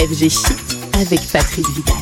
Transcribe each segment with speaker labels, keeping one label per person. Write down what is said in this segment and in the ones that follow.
Speaker 1: FG Chic avec Patrick Vidal.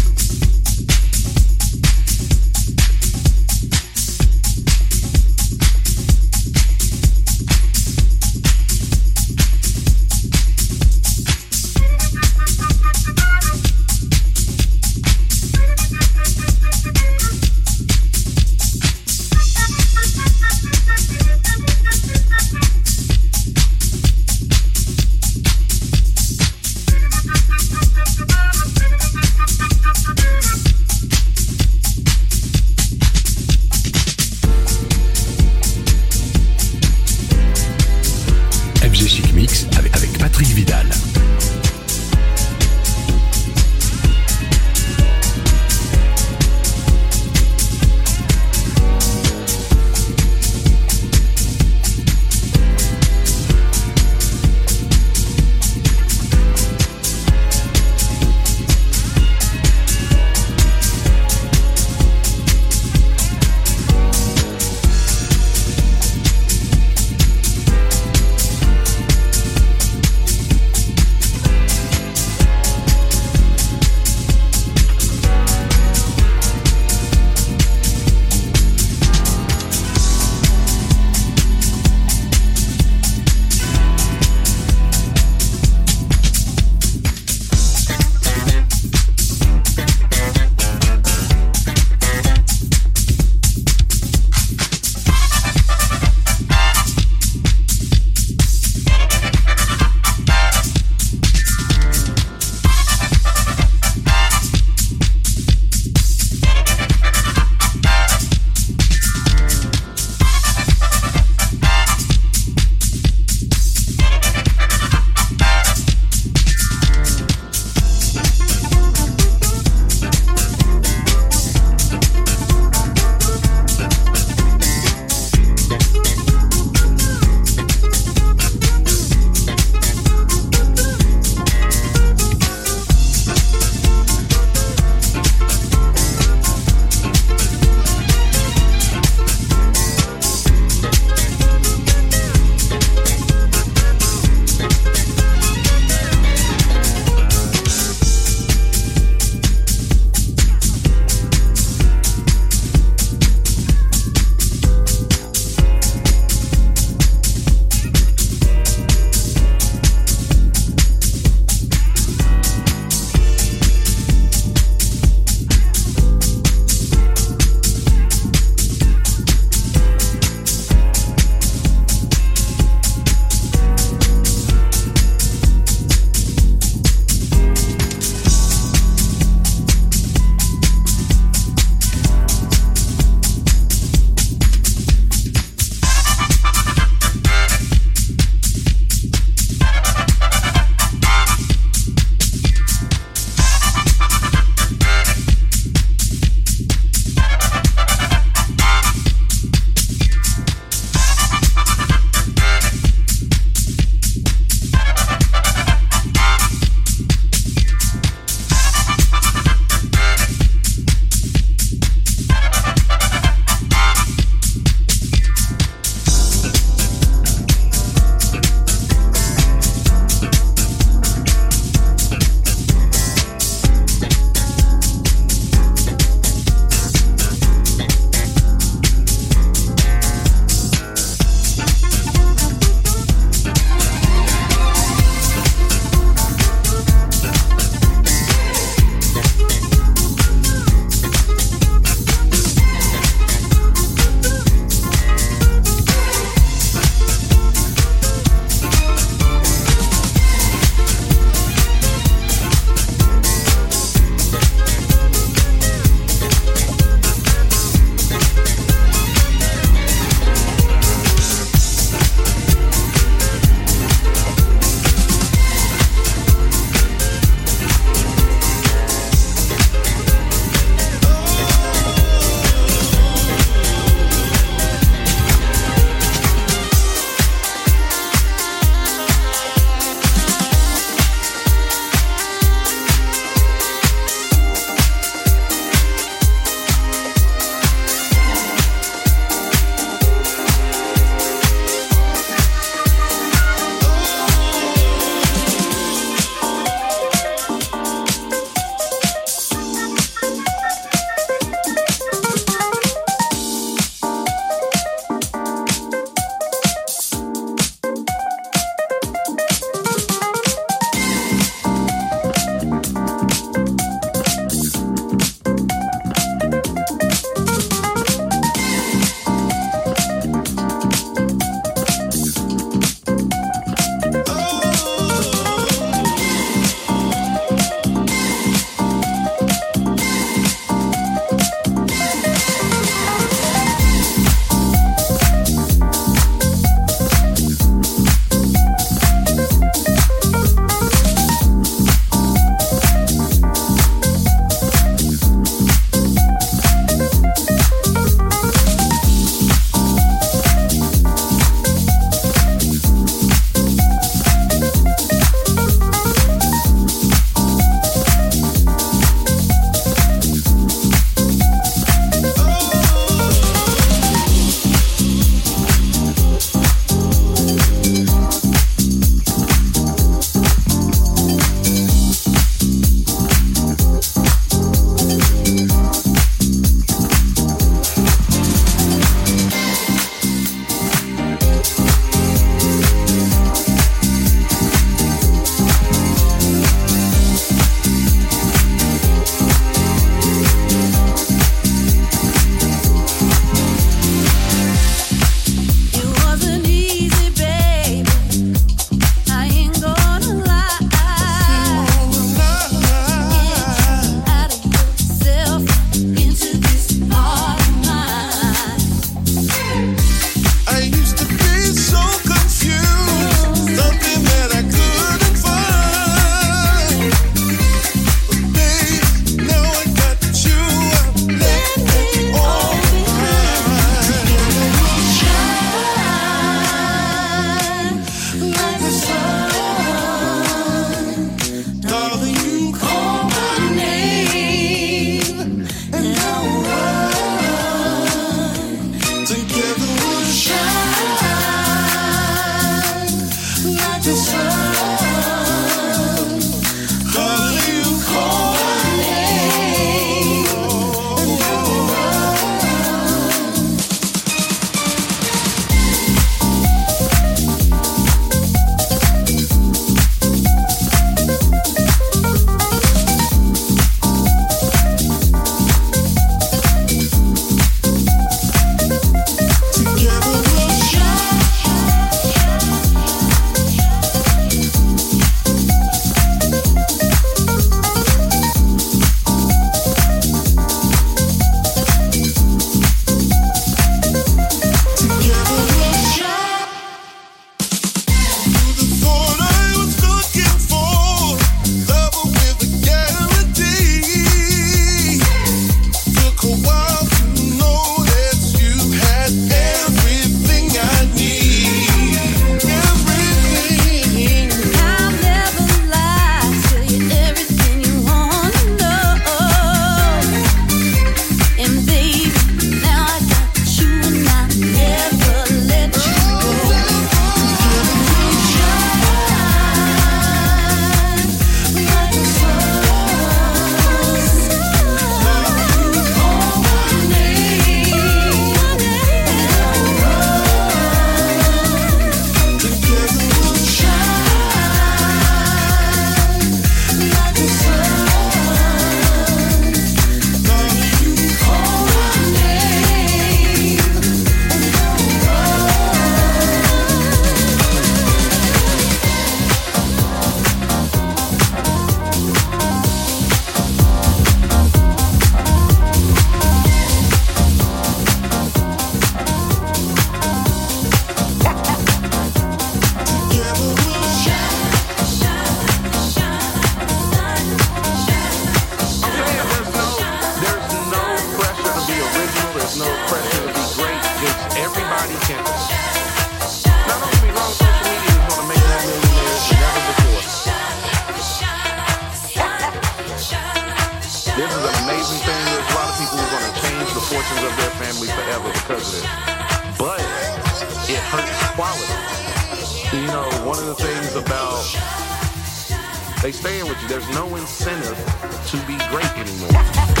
Speaker 2: They staying with you. There's no incentive to be great anymore.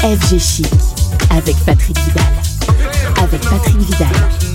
Speaker 1: FG Chic avec Patrick Vidal.
Speaker 2: Avec Patrick Vidal.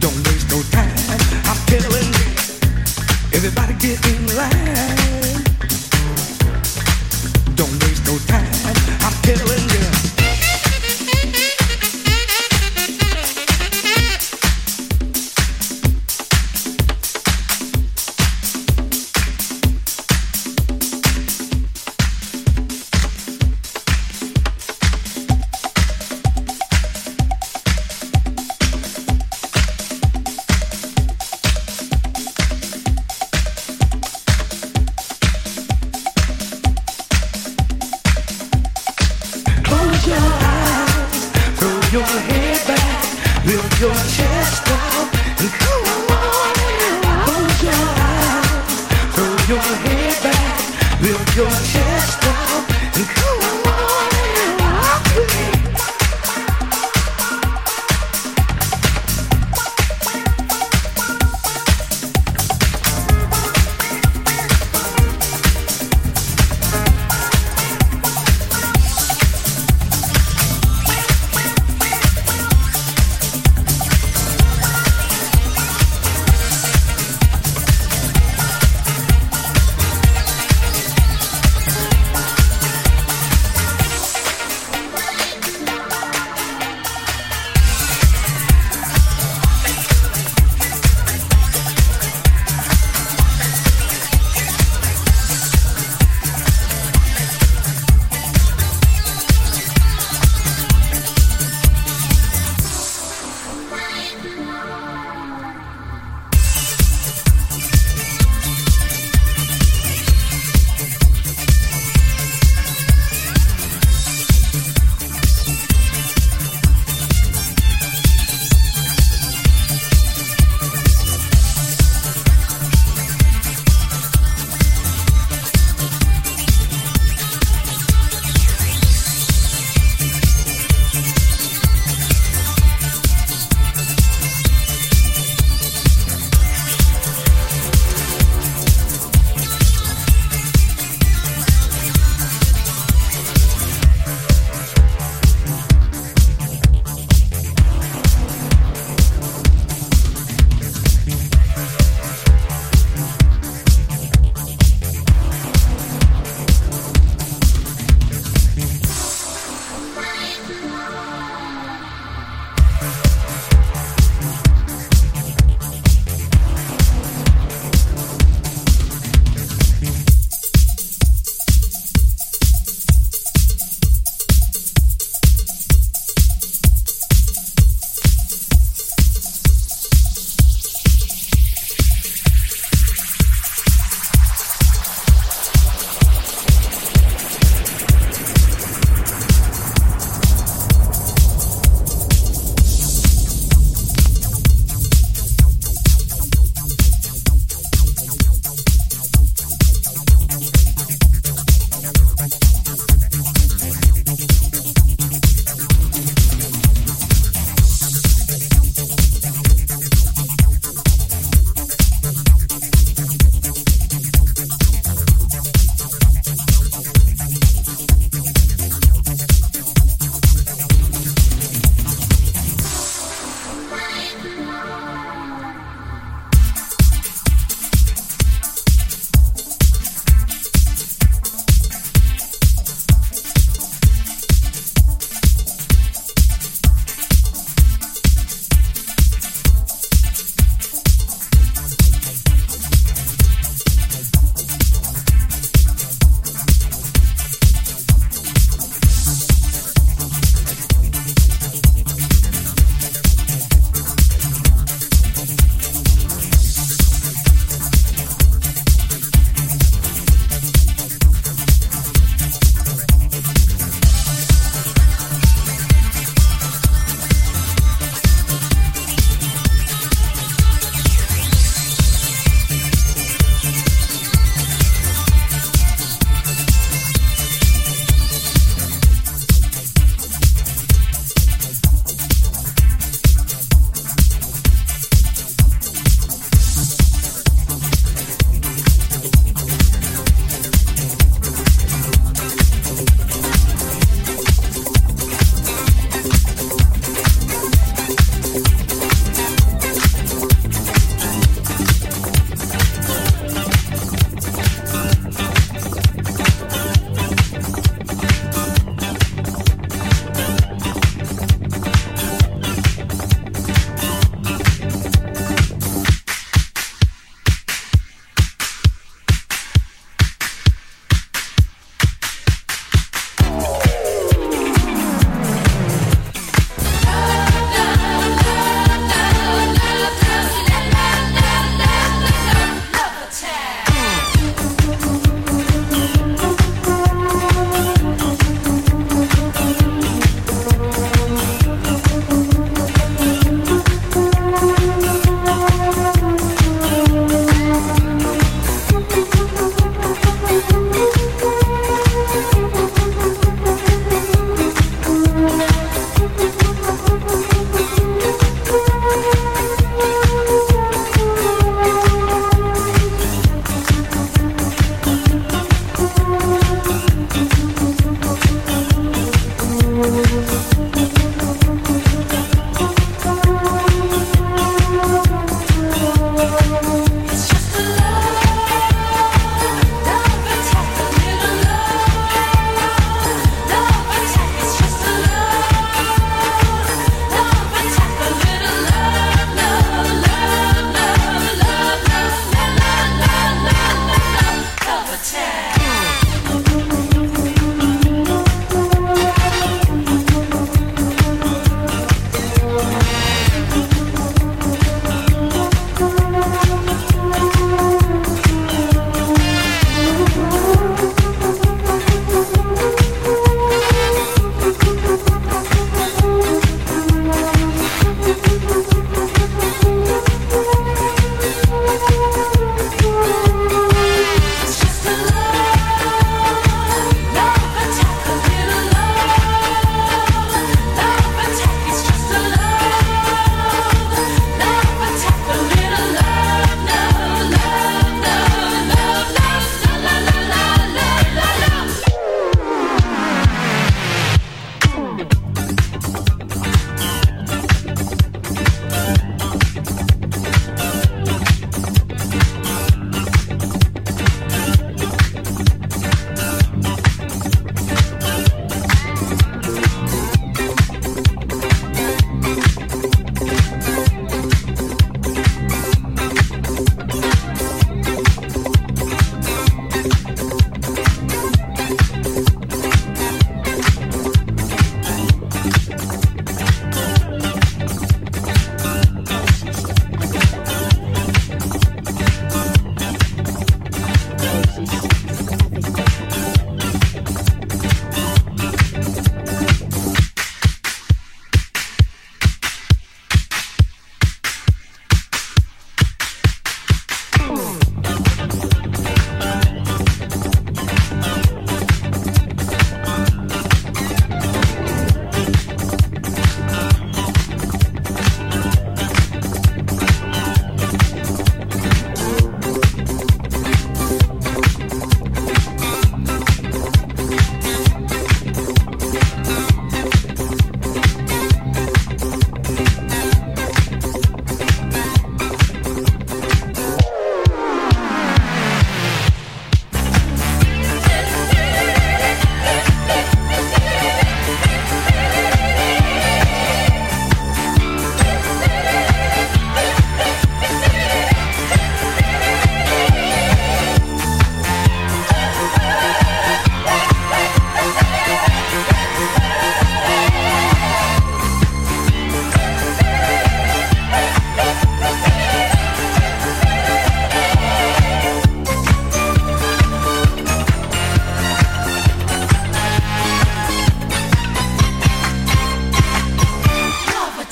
Speaker 3: Don't waste no time. I'm telling you, everybody get in line.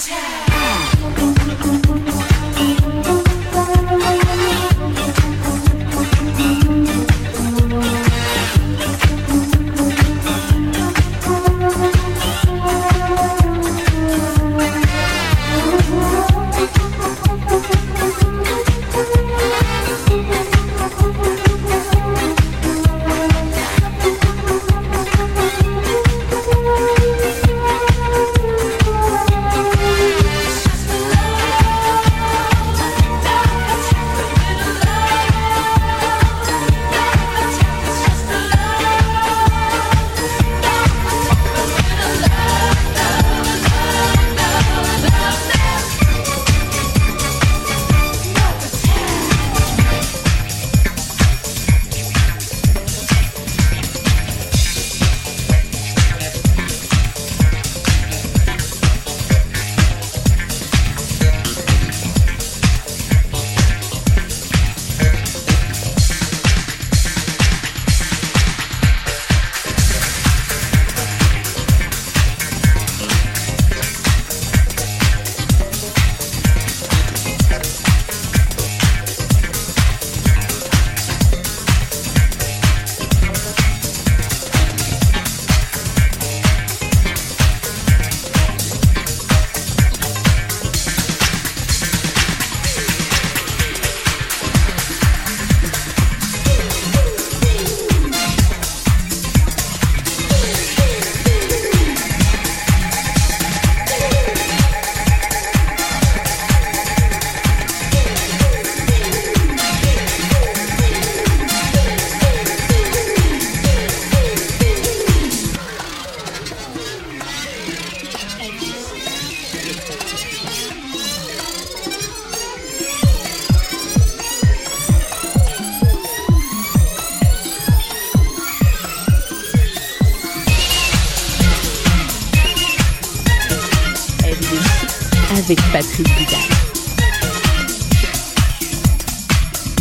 Speaker 1: Town.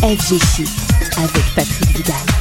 Speaker 1: FG Chic avec Patrick Vidal.